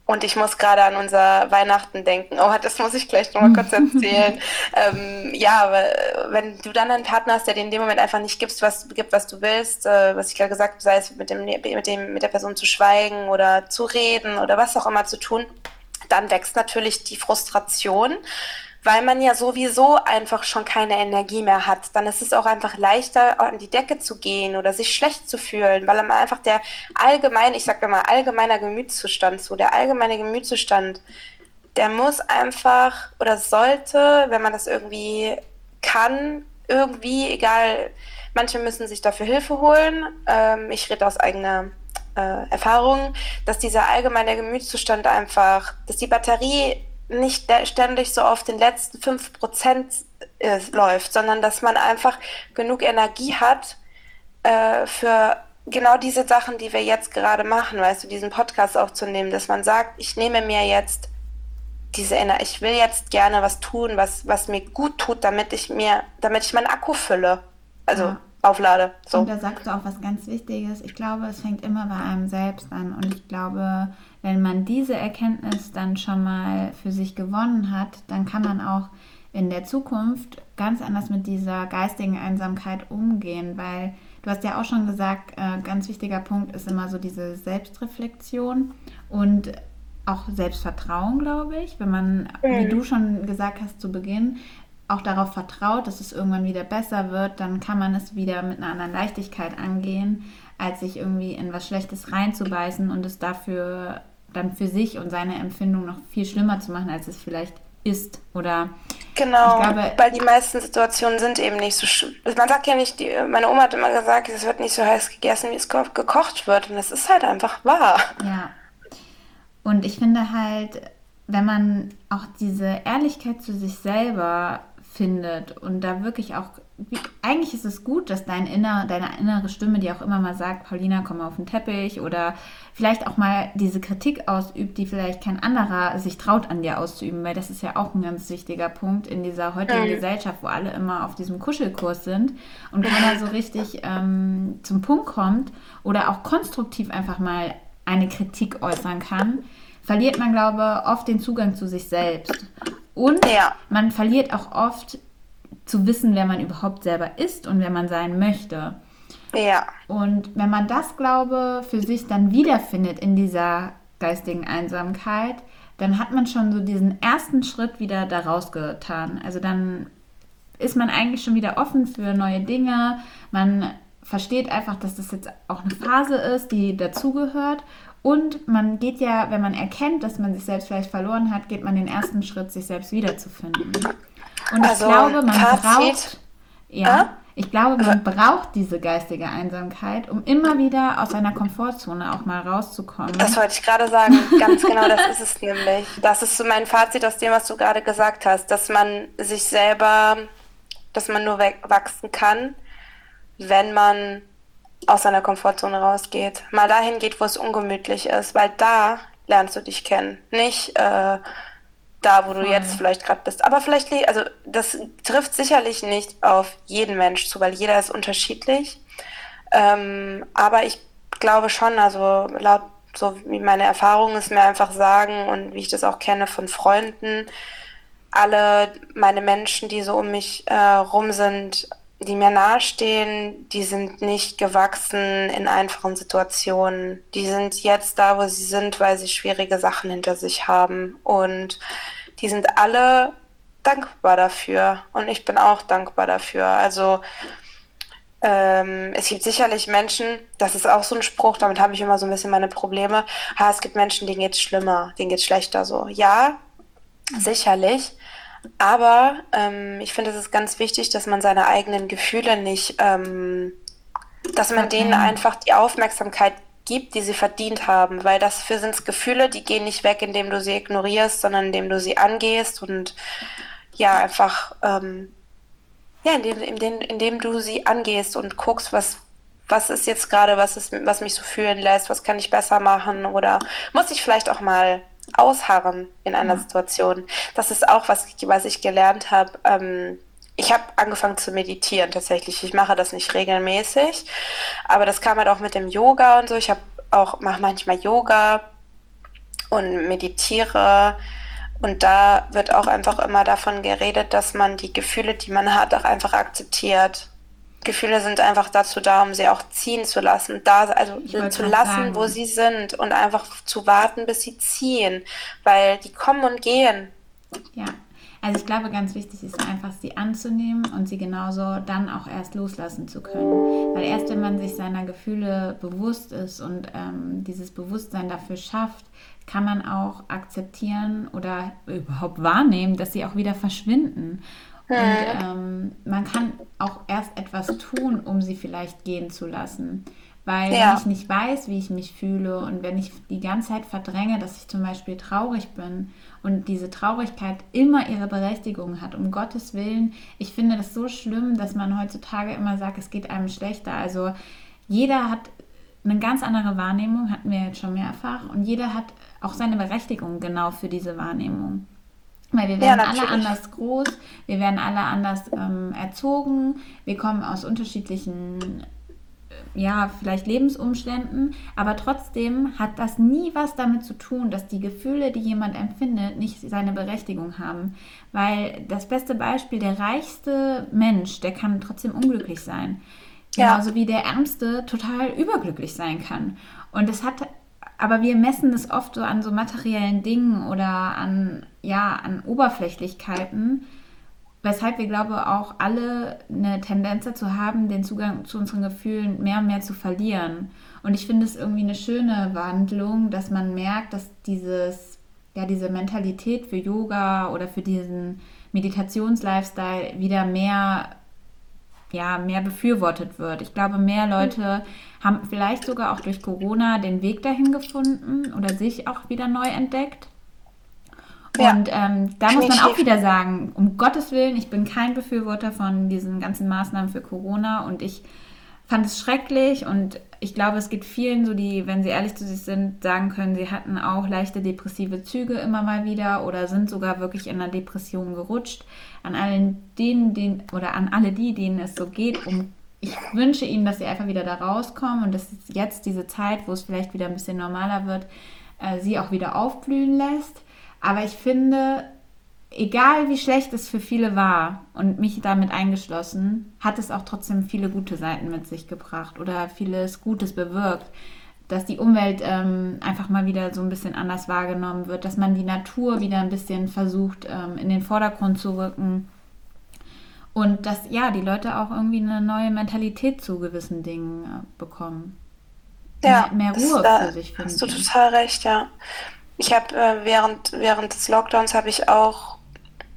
und ich muss gerade an unser Weihnachten denken. Oh, das muss ich gleich nochmal kurz erzählen. ähm, ja, aber wenn du dann einen Partner hast, der dir in dem Moment einfach nicht gibst, was, gibt, was du willst, äh, was ich gerade gesagt habe, sei es mit, dem, mit, dem, mit der Person zu schweigen oder zu reden oder was auch immer zu tun, dann wächst natürlich die Frustration weil man ja sowieso einfach schon keine Energie mehr hat. Dann ist es auch einfach leichter, an die Decke zu gehen oder sich schlecht zu fühlen, weil man einfach der allgemeine, ich sag mal, allgemeiner Gemütszustand, so der allgemeine Gemütszustand, der muss einfach oder sollte, wenn man das irgendwie kann, irgendwie, egal, manche müssen sich dafür Hilfe holen. Ähm, ich rede aus eigener äh, Erfahrung, dass dieser allgemeine Gemütszustand einfach, dass die Batterie nicht ständig so auf den letzten 5% äh, läuft, sondern dass man einfach genug Energie hat äh, für genau diese Sachen, die wir jetzt gerade machen, weißt du, diesen Podcast aufzunehmen, dass man sagt, ich nehme mir jetzt diese Energie, ich will jetzt gerne was tun, was, was mir gut tut, damit ich mir, damit ich meinen Akku fülle. Also ja. Auflade.
So. Und da sagst du auch was ganz Wichtiges. Ich glaube, es fängt immer bei einem selbst an. Und ich glaube, wenn man diese Erkenntnis dann schon mal für sich gewonnen hat, dann kann man auch in der Zukunft ganz anders mit dieser geistigen Einsamkeit umgehen, weil du hast ja auch schon gesagt, äh, ganz wichtiger Punkt ist immer so diese Selbstreflexion und auch Selbstvertrauen, glaube ich, wenn man, wie du schon gesagt hast zu Beginn, auch darauf vertraut, dass es irgendwann wieder besser wird, dann kann man es wieder mit einer anderen Leichtigkeit angehen, als sich irgendwie in was Schlechtes reinzubeißen und es dafür dann für sich und seine Empfindung noch viel schlimmer zu machen, als es vielleicht ist. Oder
genau, glaube, weil die meisten Situationen sind eben nicht so schlimm. Man sagt ja nicht, die, meine Oma hat immer gesagt, es wird nicht so heiß gegessen, wie es gekocht wird. Und das ist halt einfach wahr.
Ja. Und ich finde halt, wenn man auch diese Ehrlichkeit zu sich selber findet und da wirklich auch, wie, eigentlich ist es gut, dass dein inner, deine innere Stimme dir auch immer mal sagt, Paulina, komm mal auf den Teppich oder vielleicht auch mal diese Kritik ausübt, die vielleicht kein anderer sich traut an dir auszuüben, weil das ist ja auch ein ganz wichtiger Punkt in dieser heutigen mhm. Gesellschaft, wo alle immer auf diesem Kuschelkurs sind und keiner so richtig ähm, zum Punkt kommt oder auch konstruktiv einfach mal eine Kritik äußern kann, verliert man, glaube ich, oft den Zugang zu sich selbst. Und ja. man verliert auch oft zu wissen, wer man überhaupt selber ist und wer man sein möchte.
Ja.
Und wenn man das, glaube für sich dann wiederfindet in dieser geistigen Einsamkeit, dann hat man schon so diesen ersten Schritt wieder daraus getan. Also dann ist man eigentlich schon wieder offen für neue Dinge. Man versteht einfach, dass das jetzt auch eine Phase ist, die dazugehört. Und man geht ja, wenn man erkennt, dass man sich selbst vielleicht verloren hat, geht man den ersten Schritt, sich selbst wiederzufinden. Und also, ich glaube, man braucht, ja, äh? ich glaube, man braucht diese geistige Einsamkeit, um immer wieder aus seiner Komfortzone auch mal rauszukommen.
Das wollte ich gerade sagen. Ganz genau, das ist es nämlich. Das ist so mein Fazit aus dem, was du gerade gesagt hast, dass man sich selber, dass man nur wachsen kann, wenn man aus seiner Komfortzone rausgeht. Mal dahin geht, wo es ungemütlich ist, weil da lernst du dich kennen. Nicht äh, da, wo du jetzt vielleicht gerade bist. Aber vielleicht, also das trifft sicherlich nicht auf jeden Mensch zu, weil jeder ist unterschiedlich. Ähm, aber ich glaube schon, also laut so wie meine Erfahrungen es mir einfach sagen und wie ich das auch kenne von Freunden, alle meine Menschen, die so um mich äh, rum sind, die mir nahestehen, die sind nicht gewachsen in einfachen Situationen. Die sind jetzt da, wo sie sind, weil sie schwierige Sachen hinter sich haben. Und die sind alle dankbar dafür. Und ich bin auch dankbar dafür. Also ähm, es gibt sicherlich Menschen, das ist auch so ein Spruch, damit habe ich immer so ein bisschen meine Probleme. Ha, es gibt Menschen, denen geht es schlimmer, denen geht es schlechter so. Ja, sicherlich. Aber ähm, ich finde, es ist ganz wichtig, dass man seine eigenen Gefühle nicht, ähm, dass man okay. denen einfach die Aufmerksamkeit gibt, die sie verdient haben, weil das für sind Gefühle, die gehen nicht weg, indem du sie ignorierst, sondern indem du sie angehst und ja, einfach, ähm, ja, indem, indem, indem du sie angehst und guckst, was, was ist jetzt gerade, was ist, was mich so fühlen lässt, was kann ich besser machen oder muss ich vielleicht auch mal ausharren in einer ja. Situation. Das ist auch was, was ich gelernt habe. Ähm, ich habe angefangen zu meditieren tatsächlich. Ich mache das nicht regelmäßig, aber das kam halt auch mit dem Yoga und so. Ich habe auch mache manchmal Yoga und meditiere und da wird auch einfach immer davon geredet, dass man die Gefühle, die man hat, auch einfach akzeptiert Gefühle sind einfach dazu da, um sie auch ziehen zu lassen, da also zu lassen, sagen. wo sie sind und einfach zu warten, bis sie ziehen, weil die kommen und gehen.
Ja. Also ich glaube, ganz wichtig ist einfach, sie anzunehmen und sie genauso dann auch erst loslassen zu können. Weil erst wenn man sich seiner Gefühle bewusst ist und ähm, dieses Bewusstsein dafür schafft, kann man auch akzeptieren oder überhaupt wahrnehmen, dass sie auch wieder verschwinden. Und ähm, man kann auch erst etwas tun, um sie vielleicht gehen zu lassen. Weil ja. wenn ich nicht weiß, wie ich mich fühle und wenn ich die ganze Zeit verdränge, dass ich zum Beispiel traurig bin und diese Traurigkeit immer ihre Berechtigung hat, um Gottes Willen, ich finde das so schlimm, dass man heutzutage immer sagt, es geht einem schlechter. Also jeder hat eine ganz andere Wahrnehmung, hatten wir jetzt schon mehrfach, und jeder hat auch seine Berechtigung genau für diese Wahrnehmung. Weil wir werden ja, alle anders groß, wir werden alle anders ähm, erzogen, wir kommen aus unterschiedlichen, äh, ja, vielleicht Lebensumständen, aber trotzdem hat das nie was damit zu tun, dass die Gefühle, die jemand empfindet, nicht seine Berechtigung haben. Weil das beste Beispiel, der reichste Mensch, der kann trotzdem unglücklich sein. Genauso ja. wie der Ärmste total überglücklich sein kann. Und es hat aber wir messen das oft so an so materiellen Dingen oder an, ja, an Oberflächlichkeiten. weshalb wir, glaube ich, auch alle eine Tendenz dazu haben, den Zugang zu unseren Gefühlen mehr und mehr zu verlieren. Und ich finde es irgendwie eine schöne Wandlung, dass man merkt, dass dieses, ja, diese Mentalität für Yoga oder für diesen Meditationslifestyle wieder mehr ja, mehr befürwortet wird. Ich glaube, mehr Leute haben vielleicht sogar auch durch Corona den Weg dahin gefunden oder sich auch wieder neu entdeckt. Und ja, ähm, da muss man auch wieder sagen, um Gottes Willen, ich bin kein Befürworter von diesen ganzen Maßnahmen für Corona und ich fand es schrecklich und ich glaube, es gibt vielen so, die, wenn sie ehrlich zu sich sind, sagen können, sie hatten auch leichte depressive Züge immer mal wieder oder sind sogar wirklich in einer Depression gerutscht. An allen denen, denen oder an alle die, denen es so geht, um ich wünsche ihnen, dass sie einfach wieder da rauskommen und dass jetzt diese Zeit, wo es vielleicht wieder ein bisschen normaler wird, äh, sie auch wieder aufblühen lässt. Aber ich finde, egal wie schlecht es für viele war und mich damit eingeschlossen, hat es auch trotzdem viele gute Seiten mit sich gebracht oder vieles Gutes bewirkt. Dass die Umwelt ähm, einfach mal wieder so ein bisschen anders wahrgenommen wird, dass man die Natur wieder ein bisschen versucht ähm, in den Vordergrund zu rücken. Und dass ja die Leute auch irgendwie eine neue Mentalität zu gewissen Dingen äh, bekommen.
Ja, mehr, mehr Ruhe das, für sich finden. Hast du total recht, ja. Ich habe äh, während, während des Lockdowns habe ich auch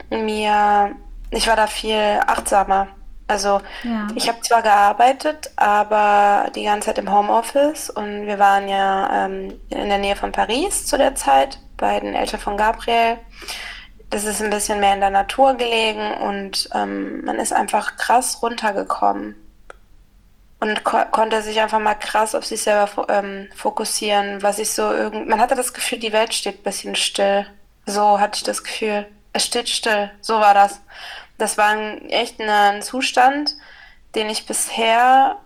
mir, ich war da viel achtsamer. Also ja. ich habe zwar gearbeitet, aber die ganze Zeit im Homeoffice und wir waren ja ähm, in der Nähe von Paris zu der Zeit bei den Eltern von Gabriel. Das ist ein bisschen mehr in der Natur gelegen und ähm, man ist einfach krass runtergekommen und ko konnte sich einfach mal krass auf sich selber fo ähm, fokussieren, was ich so irgend man hatte das Gefühl, die Welt steht ein bisschen still. So hatte ich das Gefühl steht still. So war das. Das war ein, echt ein Zustand, den ich bisher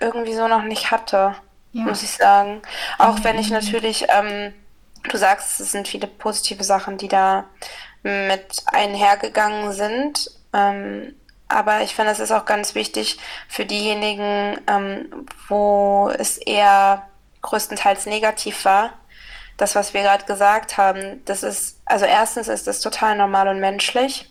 irgendwie so noch nicht hatte, ja. muss ich sagen. Auch mhm. wenn ich natürlich, ähm, du sagst, es sind viele positive Sachen, die da mit einhergegangen sind. Ähm, aber ich finde, es ist auch ganz wichtig für diejenigen, ähm, wo es eher größtenteils negativ war, das, was wir gerade gesagt haben, das ist, also erstens ist das total normal und menschlich.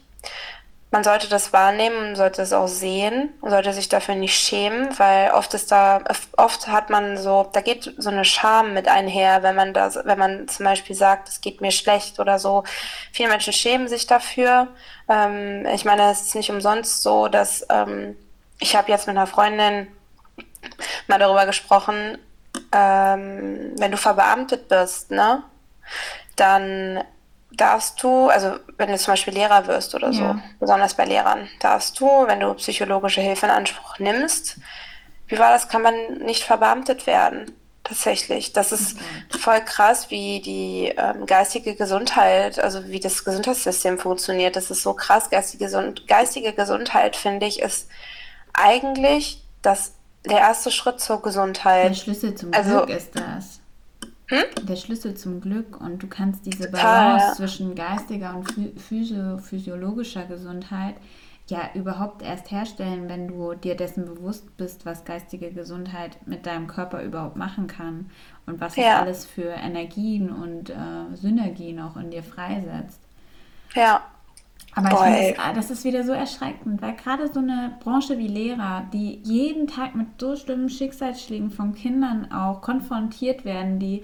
Man sollte das wahrnehmen, sollte es auch sehen, sollte sich dafür nicht schämen, weil oft ist da, oft hat man so, da geht so eine Scham mit einher, wenn man das, wenn man zum Beispiel sagt, es geht mir schlecht oder so. Viele Menschen schämen sich dafür. Ähm, ich meine, es ist nicht umsonst so, dass ähm, ich habe jetzt mit einer Freundin mal darüber gesprochen, ähm, wenn du verbeamtet bist, ne, dann darfst du, also wenn du zum Beispiel Lehrer wirst oder so, ja. besonders bei Lehrern, darfst du, wenn du psychologische Hilfe in Anspruch nimmst, wie war das, kann man nicht verbeamtet werden. Tatsächlich. Das ist okay. voll krass, wie die ähm, geistige Gesundheit, also wie das Gesundheitssystem funktioniert. Das ist so krass. Geistige, geistige Gesundheit, finde ich, ist eigentlich das der erste Schritt zur Gesundheit.
Der Schlüssel zum also, Glück ist das. Hm? Der Schlüssel zum Glück und du kannst diese Total, Balance ja. zwischen geistiger und physio physiologischer Gesundheit ja überhaupt erst herstellen, wenn du dir dessen bewusst bist, was geistige Gesundheit mit deinem Körper überhaupt machen kann und was ja. es alles für Energien und äh, Synergien auch in dir freisetzt.
Ja,
aber ich finde, das, das ist wieder so erschreckend, weil gerade so eine Branche wie Lehrer, die jeden Tag mit so schlimmen Schicksalsschlägen von Kindern auch konfrontiert werden, die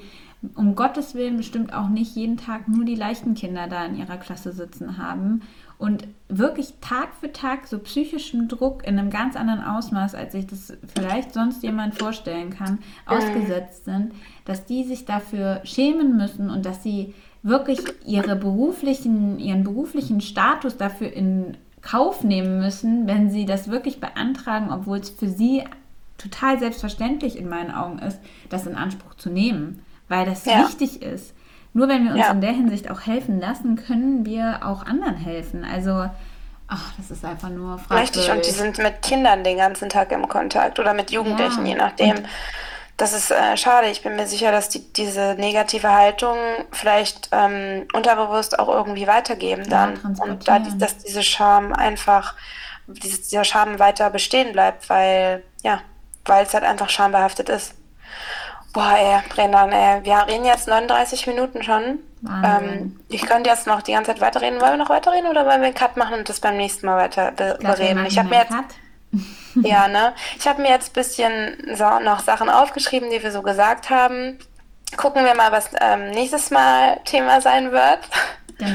um Gottes Willen bestimmt auch nicht jeden Tag nur die leichten Kinder da in ihrer Klasse sitzen haben und wirklich Tag für Tag so psychischen Druck in einem ganz anderen Ausmaß, als sich das vielleicht sonst jemand vorstellen kann, ausgesetzt sind, dass die sich dafür schämen müssen und dass sie wirklich ihre beruflichen, ihren beruflichen Status dafür in Kauf nehmen müssen, wenn sie das wirklich beantragen, obwohl es für sie total selbstverständlich in meinen Augen ist, das in Anspruch zu nehmen, weil das ja. wichtig ist. Nur wenn wir uns ja. in der Hinsicht auch helfen lassen, können wir auch anderen helfen. Also, ach, das ist einfach nur
fragwürdig. Richtig, und die sind mit Kindern den ganzen Tag im Kontakt oder mit Jugendlichen, ja. je nachdem. Und das ist äh, schade. Ich bin mir sicher, dass die diese negative Haltung vielleicht ähm, unterbewusst auch irgendwie weitergeben dann. Ja, und da, dass diese Scham einfach, dieses, dieser Scham weiter bestehen bleibt, weil, ja, weil es halt einfach schambehaftet ist. Boah, ey, Brendan, ey, wir reden jetzt 39 Minuten schon. Ähm, ich könnte jetzt noch die ganze Zeit weiterreden. Wollen wir noch weiterreden oder wollen wir einen Cut machen und das beim nächsten Mal weiter be bereden? Ich habe mir jetzt,
Cut.
ja, ne? Ich habe mir jetzt ein bisschen so noch Sachen aufgeschrieben, die wir so gesagt haben. Gucken wir mal, was ähm, nächstes Mal Thema sein wird.
Genau.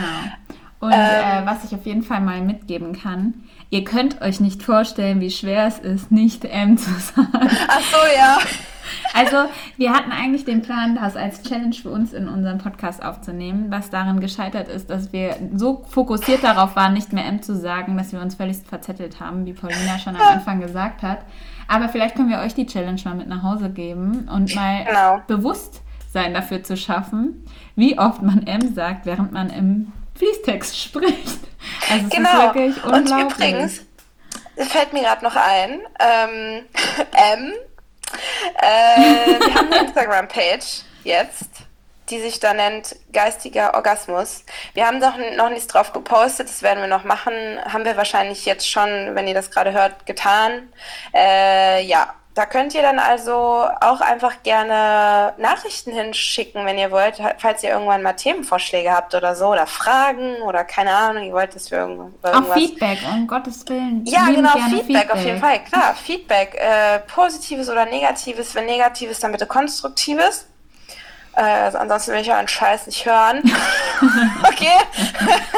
Und
Ähm.
äh, was ich auf jeden Fall mal mitgeben kann, ihr könnt euch nicht vorstellen, wie schwer es ist, nicht M zu sagen.
Ach so, ja.
Also, wir hatten eigentlich den Plan, das als Challenge für uns in unserem Podcast aufzunehmen, was daran gescheitert ist, dass wir so fokussiert darauf waren, nicht mehr M zu sagen, dass wir uns völlig verzettelt haben, wie Paulina schon am Anfang gesagt hat. Aber vielleicht können wir euch die Challenge mal mit nach Hause geben und mal
Genau.
Bewusstsein dafür zu schaffen, wie oft man M sagt, während man im Fließtext spricht. Also es
Genau.
ist wirklich
Und
unglaublich.
übrigens, fällt mir gerade noch ein, ähm, M, äh, wir haben eine Instagram-Page jetzt, die sich da nennt Geistiger Orgasmus. Wir haben doch noch nichts drauf gepostet, das werden wir noch machen, haben wir wahrscheinlich jetzt schon, wenn ihr das gerade hört, getan. Äh, ja, da könnt ihr dann also auch einfach gerne Nachrichten hinschicken, wenn ihr wollt, falls ihr irgendwann mal Themenvorschläge habt oder so, oder Fragen oder keine Ahnung, ihr wollt, dass wir irgendwo- über
Auch
irgendwas...
Feedback, um Gottes Willen.
Ja, genau,
gerne
Feedback, auf jeden Fall, klar. Feedback, äh, positives oder negatives. Wenn negatives, dann bitte konstruktives. Äh, also ansonsten will ich euren Scheiß nicht hören. okay?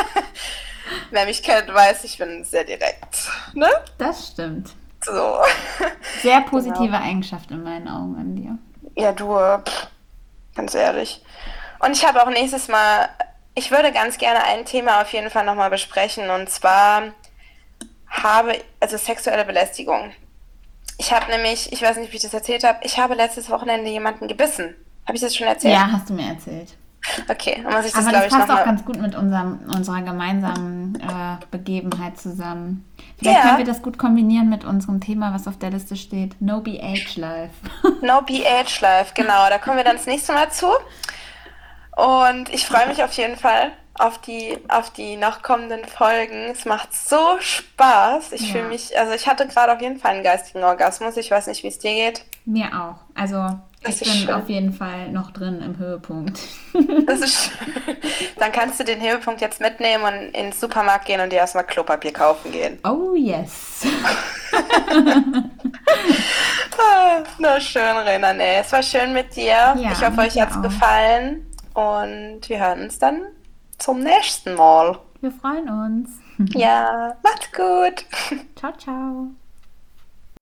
Wer mich kennt, weiß, ich bin sehr direkt. Ne?
Das stimmt.
So.
Sehr positive
Genau.
Eigenschaft in meinen Augen an dir.
Ja, du, pff, ganz ehrlich. Und ich habe auch nächstes Mal, ich würde ganz gerne ein Thema auf jeden Fall nochmal besprechen und zwar habe, also sexuelle Belästigung. Ich habe nämlich, ich weiß nicht, wie ich das erzählt habe, ich habe letztes Wochenende jemanden gebissen. Habe ich das schon erzählt?
Ja, hast du mir erzählt.
Okay, dann muss ich das,
Aber das passt auch ganz gut mit unserem, unserer gemeinsamen äh, Begebenheit zusammen. Vielleicht
Ja.
können wir das gut kombinieren mit unserem Thema, was auf der Liste steht. No BH Life.
No BH Life, genau. Da kommen wir dann das nächste Mal zu. Und ich freue mich auf jeden Fall auf die, auf die noch kommenden Folgen. Es macht so Spaß. Ich
Ja.
fühle mich, also ich hatte gerade auf jeden Fall einen geistigen Orgasmus. Ich weiß nicht, wie es dir geht.
Mir auch. Also
Das ist
bin
schön.
auf jeden Fall noch drin im Höhepunkt.
Das ist schön. Dann kannst du den Höhepunkt jetzt mitnehmen und ins Supermarkt gehen und dir erstmal Klopapier kaufen gehen.
Oh yes.
Ah, Na schön, Renan. ey. Es war schön mit dir.
Ja,
ich hoffe, euch hat es gefallen. Und wir hören uns dann zum nächsten Mal.
Wir freuen uns.
Ja, macht's gut.
Ciao, ciao.